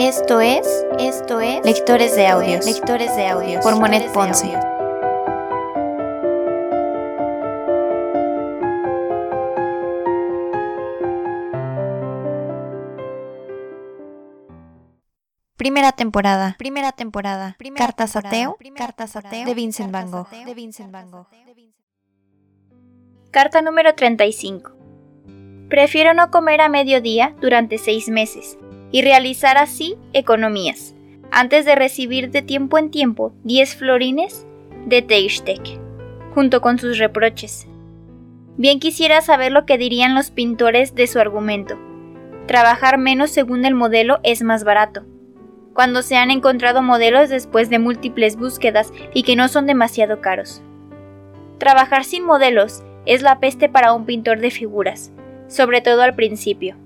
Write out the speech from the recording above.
Esto es, esto es Lectores de Audios, Lectores de Audios. Por Monet Ponce. Primera temporada, primera temporada, Cartas ateo, Cartas ateo de Vincent Van Gogh, de Vincent Van Gogh. Carta número 35. Prefiero no comer a mediodía durante seis meses y realizar así economías, antes de recibir de tiempo en tiempo 10 florines de Teistek, junto con sus reproches. Bien quisiera saber lo que dirían los pintores de su argumento. Trabajar menos según el modelo es más barato. Cuando se han encontrado modelos después de múltiples búsquedas y que no son demasiado caros. Trabajar sin modelos es la peste para un pintor de figuras, sobre todo al principio